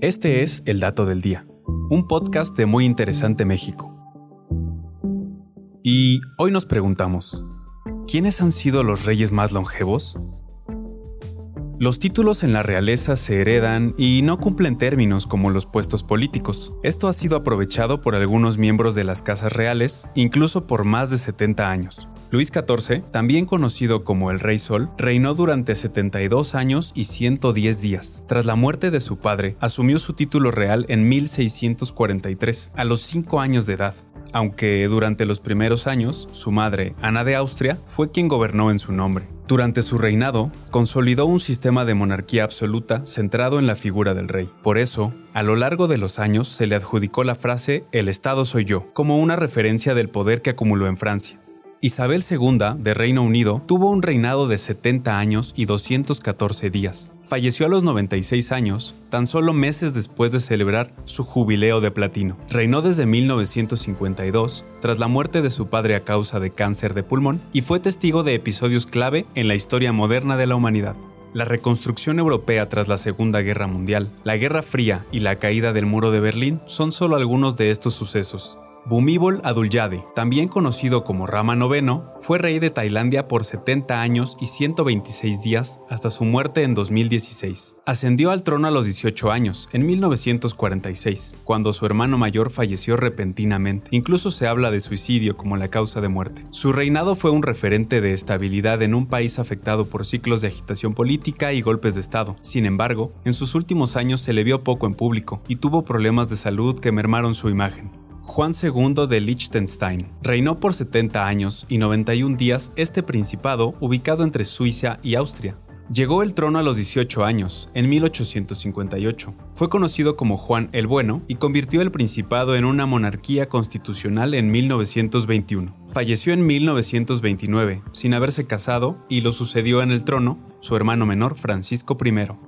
Este es El Dato del Día, un podcast de Muy Interesante México. Y hoy nos preguntamos, ¿quiénes han sido los reyes más longevos? Los títulos en la realeza se heredan y no cumplen términos como los puestos políticos. Esto ha sido aprovechado por algunos miembros de las casas reales, incluso por más de 70 años. Luis XIV, también conocido como el Rey Sol, reinó durante 72 años y 110 días. Tras la muerte de su padre, asumió su título real en 1643, a los 5 años de edad, aunque durante los primeros años su madre, Ana de Austria, fue quien gobernó en su nombre. Durante su reinado, consolidó un sistema de monarquía absoluta centrado en la figura del rey. Por eso, a lo largo de los años se le adjudicó la frase El Estado soy yo, como una referencia del poder que acumuló en Francia. Isabel II de Reino Unido tuvo un reinado de 70 años y 214 días. Falleció a los 96 años, tan solo meses después de celebrar su jubileo de platino. Reinó desde 1952, tras la muerte de su padre a causa de cáncer de pulmón, y fue testigo de episodios clave en la historia moderna de la humanidad. La reconstrucción europea tras la Segunda Guerra Mundial, la Guerra Fría y la caída del muro de Berlín son solo algunos de estos sucesos. Bhumibol Adulyadej, también conocido como Rama IX, fue rey de Tailandia por 70 años y 126 días hasta su muerte en 2016. Ascendió al trono a los 18 años, en 1946, cuando su hermano mayor falleció repentinamente. Incluso se habla de suicidio como la causa de muerte. Su reinado fue un referente de estabilidad en un país afectado por ciclos de agitación política y golpes de Estado. Sin embargo, en sus últimos años se le vio poco en público y tuvo problemas de salud que mermaron su imagen. Juan II de Liechtenstein. Reinó por 70 años y 91 días este principado ubicado entre Suiza y Austria. Llegó el trono a los 18 años, en 1858. Fue conocido como Juan el Bueno y convirtió el principado en una monarquía constitucional en 1921. Falleció en 1929, sin haberse casado, y lo sucedió en el trono su hermano menor Francisco I.